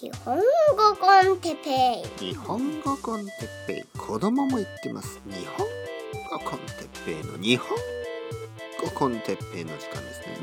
日本語コンテペイ。日本語コンテッペイ。子供も言ってます。日本語コンテッペイの日本語コンテッペイの時間ですね。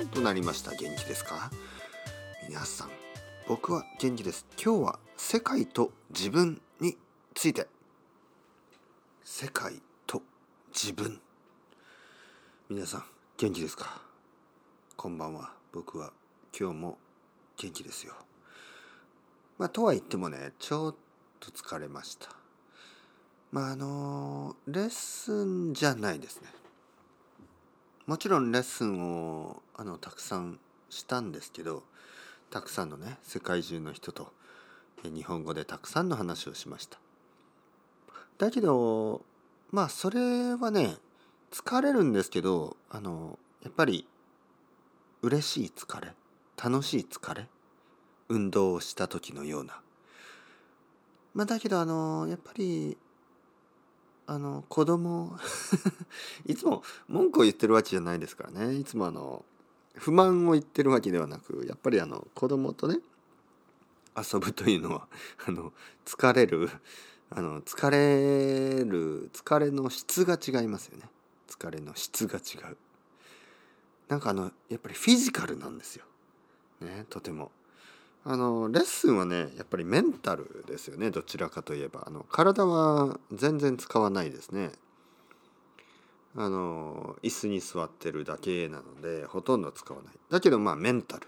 うんとなりました。元気ですか？皆さん僕は元気です。今日は世界と自分について。世界と自分。皆さん元気ですか？こんばんは。僕は今日も元気ですよ。まあ、とは言ってもね、ちょっと疲れました。まあ、あの、レッスンじゃないですね。もちろんレッスンをあのたくさんしたんですけど、たくさんのね、世界中の人と日本語でたくさんの話をしました。だけど、まあ、それはね、疲れるんですけど、あの、やっぱり嬉しい疲れ、楽しい疲れ。運動をした時のような。まあ、だけどあのやっぱりあの子供 いつも文句を言ってるわけじゃないですからね。いつもあの不満を言ってるわけではなくやっぱりあの子供とね遊ぶというのは あの疲れるあの疲れる疲れの質が違いますよね。疲れの質が違う。なんかあのやっぱりフィジカルなんですよ。ねとても。あのレッスンはねやっぱりメンタルですよねどちらかといえば。あの体は全然使わないですね。あの椅子に座ってるだけなのでほとんど使わない。だけどまあメンタル。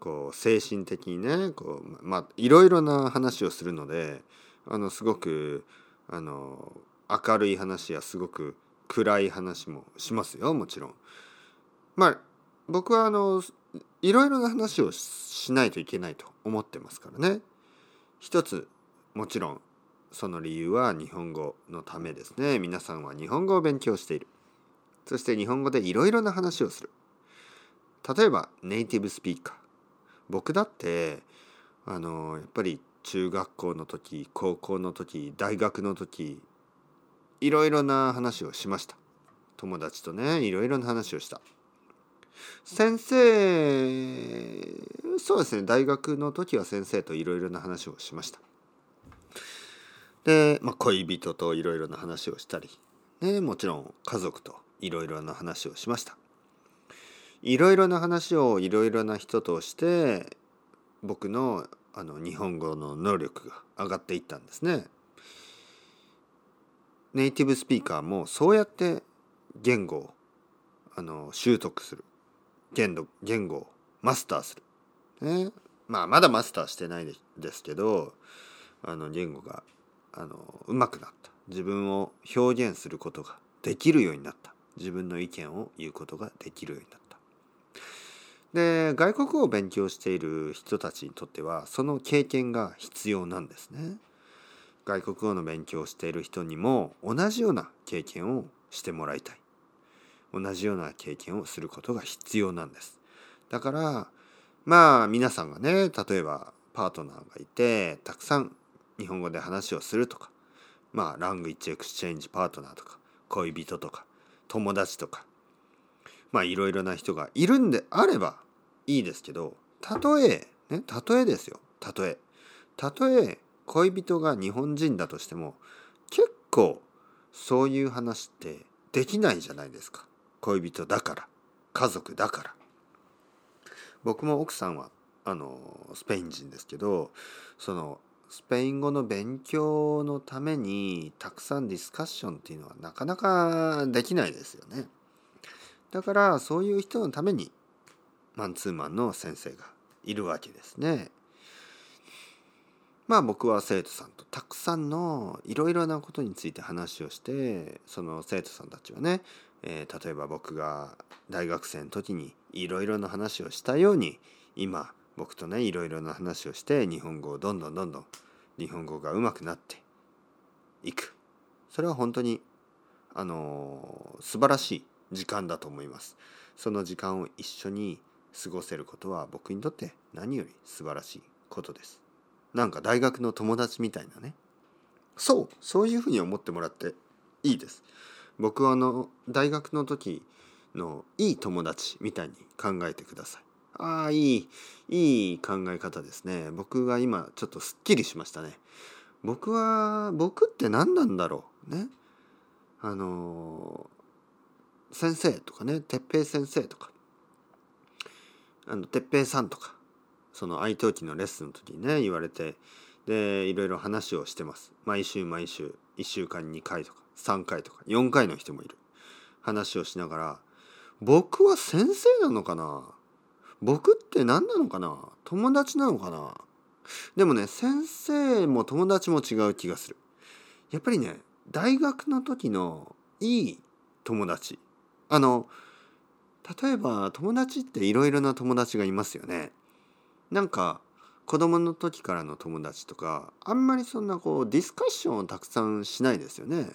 こう精神的にねこうまあいろいろな話をするのであのすごくあの明るい話やすごく暗い話もしますよもちろん。まあ僕はあのいろいろな話をしないといけないと思ってますからね。一つもちろんその理由は日本語のためですね。皆さんは日本語を勉強している。そして日本語でいろいろな話をする。例えばネイティブスピーカー。僕だってあのやっぱり中学校の時高校の時大学の時いろいろな話をしました。友達とねいろいろな話をした。先生そうですね大学の時は先生といろいろな話をしました。で、まあ、恋人といろいろな話をしたり、ね、もちろん家族といろいろな話をしました。いろいろな話をいろいろな人として僕のあの日本語の能力が上がっていったんですね。ネイティブスピーカーもそうやって言語をあの習得する。言語言語をマスターする。ね、まあまだマスターしてないですけどあの言語があの上手くなった自分を表現することができるようになった自分の意見を言うことができるようになった。で外国語を勉強している人たちにとってはその経験が必要なんですね。外国語の勉強をしている人にも同じような経験をしてもらいたい。同じような経験をすることが必要なんです。だからまあ皆さんがね例えばパートナーがいてたくさん日本語で話をするとかまあラングイッチエクスチェンジパートナーとか恋人とか友達とかまあいろいろな人がいるんであればいいですけどたとえねたとえですよたとえたとえ恋人が日本人だとしても結構そういう話ってできないじゃないですか。恋人だから家族だから僕も奥さんはあのスペイン人ですけどそのスペイン語の勉強のためにたくさんディスカッションっていうのはなかなかできないですよね。だからそういう人のためにマンツーマンの先生がいるわけですね。まあ僕は生徒さんとたくさんのいろいろなことについて話をしてその生徒さんたちはねえー、例えば僕が大学生の時にいろいろな話をしたように今僕とねいろいろな話をして日本語をどんどんどんどん日本語が上手くなっていく。それは本当にあのー、素晴らしい時間だと思います。その時間を一緒に過ごせることは僕にとって何より素晴らしいことです。なんか大学の友達みたいなね。そうそういうふうに思ってもらっていいです。僕はあの大学の時のいい友達みたいに考えてください。ああいいいい考え方ですね。僕が今ちょっとすっきりしましたね。僕は僕って何なんだろう？ね？あの先生とかね？哲平先生とか。あの哲平さんとか。その愛登記のレッスンの時にね言われて。でいろいろ話をしてます。毎週毎週。1週間2回とか3回とか4回の人もいる。話をしながら僕は先生なのかな？僕って何なのかな？友達なのかな？でもね先生も友達も違う気がする。やっぱりね大学の時のいい友達。あの例えば友達っていろいろな友達がいますよね。なんか子供の時からの友達とかあんまりそんなこうディスカッションをたくさんしないですよね。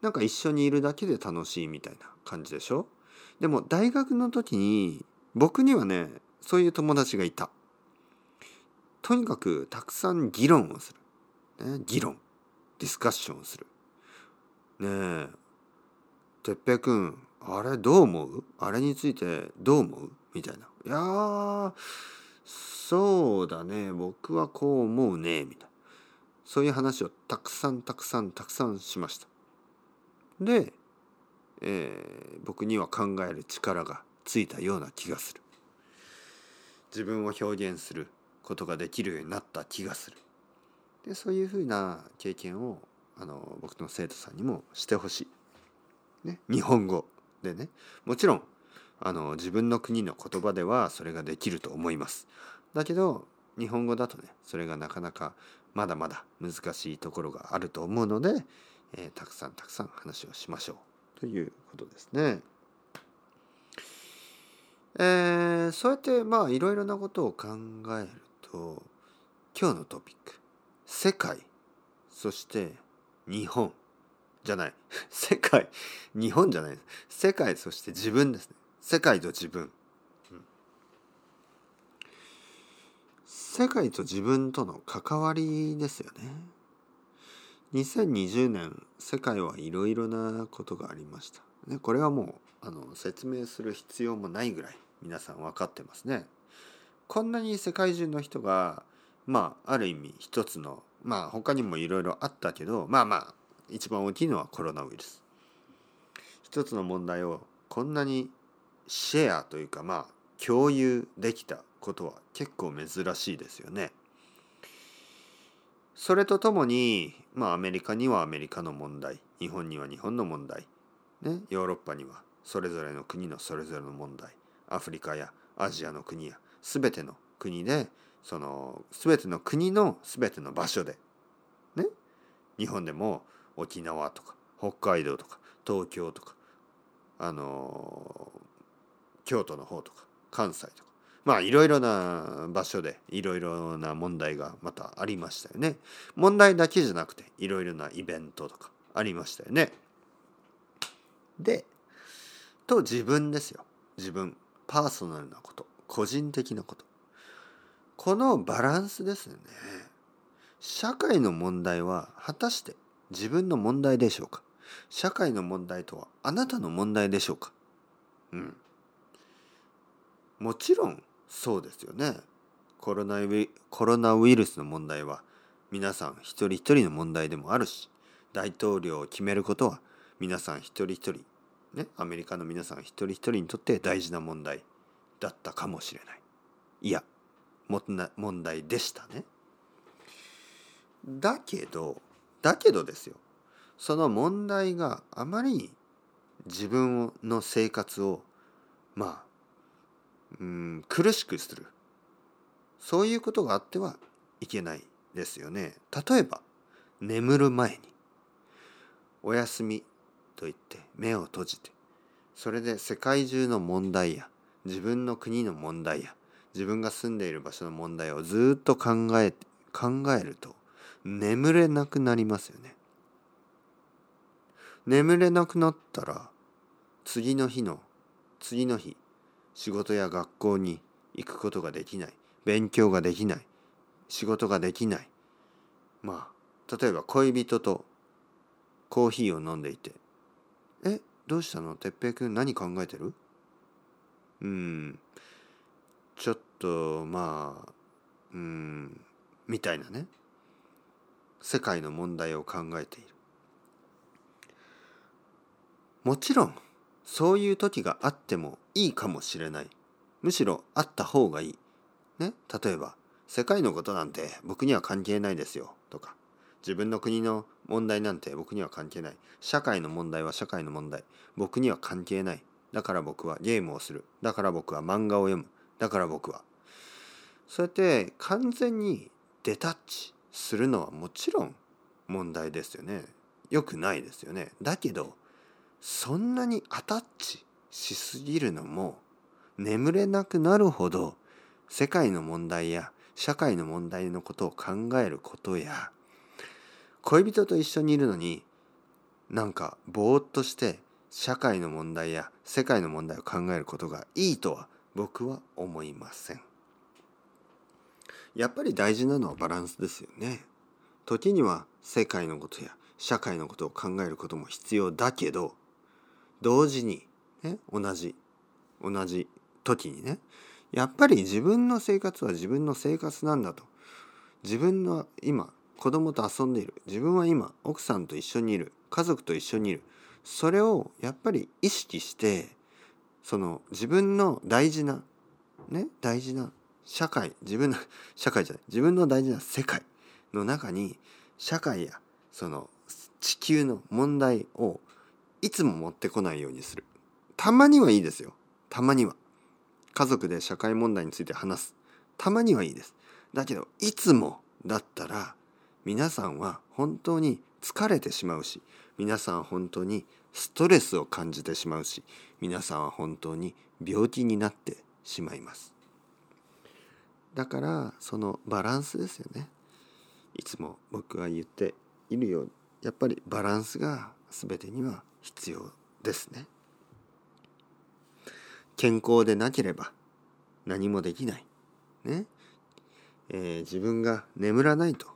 なんか一緒にいるだけで楽しいみたいな感じでしょ？でも大学の時に僕にはねそういう友達がいた。とにかくたくさん議論をする、ね、議論。ディスカッションをする。ねえ。哲平君あれどう思う？あれについてどう思う？みたいな。いやそうだね僕はこう思うねみたいなそういう話をたくさんたくさんたくさんしました。で、えー、僕には考える力がついたような気がする。自分を表現することができるようになった気がする。でそういうふうな経験をあの僕の生徒さんにもしてほしい。ね、日本語でねもちろんあの自分の国の言葉ではそれができると思います。だけど日本語だとねそれがなかなかまだまだ難しいところがあると思うので、えー、たくさんたくさん話をしましょうということですね。えー、そうやってまあいろいろなことを考えると今日のトピック世界そして 日本じゃない世界日本じゃない世界そして自分ですね。世界と自分、うん、世界と自分との関わりですよね。2020年世界はいろいろなことがありました、ね、これはもうあの説明する必要もないぐらい皆さん分かってますね。こんなに世界中の人がまあある意味一つのまあ他にもいろいろあったけどまあまあ一番大きいのはコロナウイルス。一つの問題をこんなにシェアというかまあ共有できた。ことは結構珍しいですよね。それとともに、まあ、アメリカにはアメリカの問題日本には日本の問題、ね、ヨーロッパにはそれぞれの国のそれぞれの問題アフリカやアジアの国や全ての国でその全ての国の全ての場所でね日本でも沖縄とか北海道とか東京とかあの京都の方とか関西とかまあいろいろな場所でいろいろな問題がまたありましたよね。問題だけじゃなくていろいろなイベントとかありましたよね。でと自分ですよ自分パーソナルなこと個人的なことこのバランスですね。社会の問題は果たして自分の問題でしょうか？社会の問題とはあなたの問題でしょうか？うんもちろんそうですよね。コロナウイコロナウイルスの問題は皆さん一人一人の問題でもあるし大統領を決めることは皆さん一人一人ねアメリカの皆さん一人一人にとって大事な問題だったかもしれない。いや問題でしたね。だけどだけどですよ。その問題があまりに自分の生活をまあうん苦しくするそういうことがあってはいけないですよね。例えば眠る前にお休みと言って目を閉じてそれで世界中の問題や自分の国の問題や自分が住んでいる場所の問題をずっと考え考えると眠れなくなりますよね。眠れなくなったら次の日の次の日仕事や学校に行くことができない。勉強ができない。仕事ができない。まあ例えば恋人とコーヒーを飲んでいて「えどうしたの？哲平君何考えてる?」うん。ちょっとまあうん。みたいなね。世界の問題を考えている。もちろんそういう時があってもいいかもしれない。むしろあった方がいい。ね？例えば世界のことなんて僕には関係ないですよ。とか自分の国の問題なんて僕には関係ない。社会の問題は社会の問題。僕には関係ない。だから僕はゲームをする。だから僕は漫画を読む。だから僕は。そうやって完全にデタッチするのはもちろん問題ですよね。よくないですよね。だけどそんなにアタッチしすぎるのも眠れなくなるほど世界の問題や社会の問題のことを考えることや恋人と一緒にいるのになんかぼーっとして社会の問題や世界の問題を考えることがいいとは僕は思いません。やっぱり大事なのはバランスですよね。時には世界のことや社会のことを考えることも必要だけど同時に、ね、同じ同じ時にね。やっぱり自分の生活は自分の生活なんだと。自分の今子供と遊んでいる。自分は今奥さんと一緒にいる。家族と一緒にいる。それをやっぱり意識してその自分の大事なね大事な社会自分の 社会じゃない。自分の大事な世界の中に社会やその地球の問題をいつも持ってこないようにする。たまにはいいですよ。たまには。家族で社会問題について話す。たまにはいいです。だけどいつもだったら皆さんは本当に疲れてしまうし皆さん本当にストレスを感じてしまうし皆さんは本当に病気になってしまいます。だからそのバランスですよね。いつも僕は言っているようにやっぱりバランスが全てには必要ですね。健康でなければ何もできないね。えー、自分が眠らないと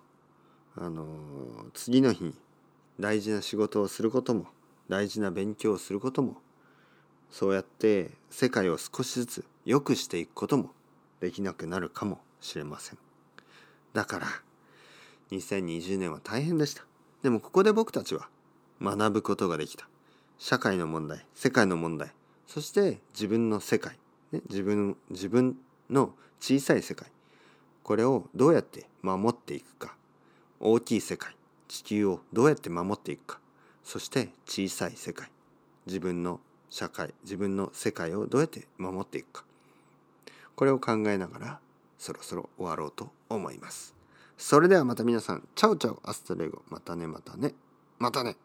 あのー、次の日に大事な仕事をすることも大事な勉強をすることもそうやって世界を少しずつ良くしていくこともできなくなるかもしれません。だから2020年は大変でした。でもここで僕たちは学ぶことができた。社会の問題世界の問題そして自分の世界、ね、自分自分の小さい世界これをどうやって守っていくか大きい世界地球をどうやって守っていくかそして小さい世界自分の社会自分の世界をどうやって守っていくかこれを考えながらそろそろ終わろうと思います。それではまた皆さん、 ciao ciao hasta luego。またねまたね。またね。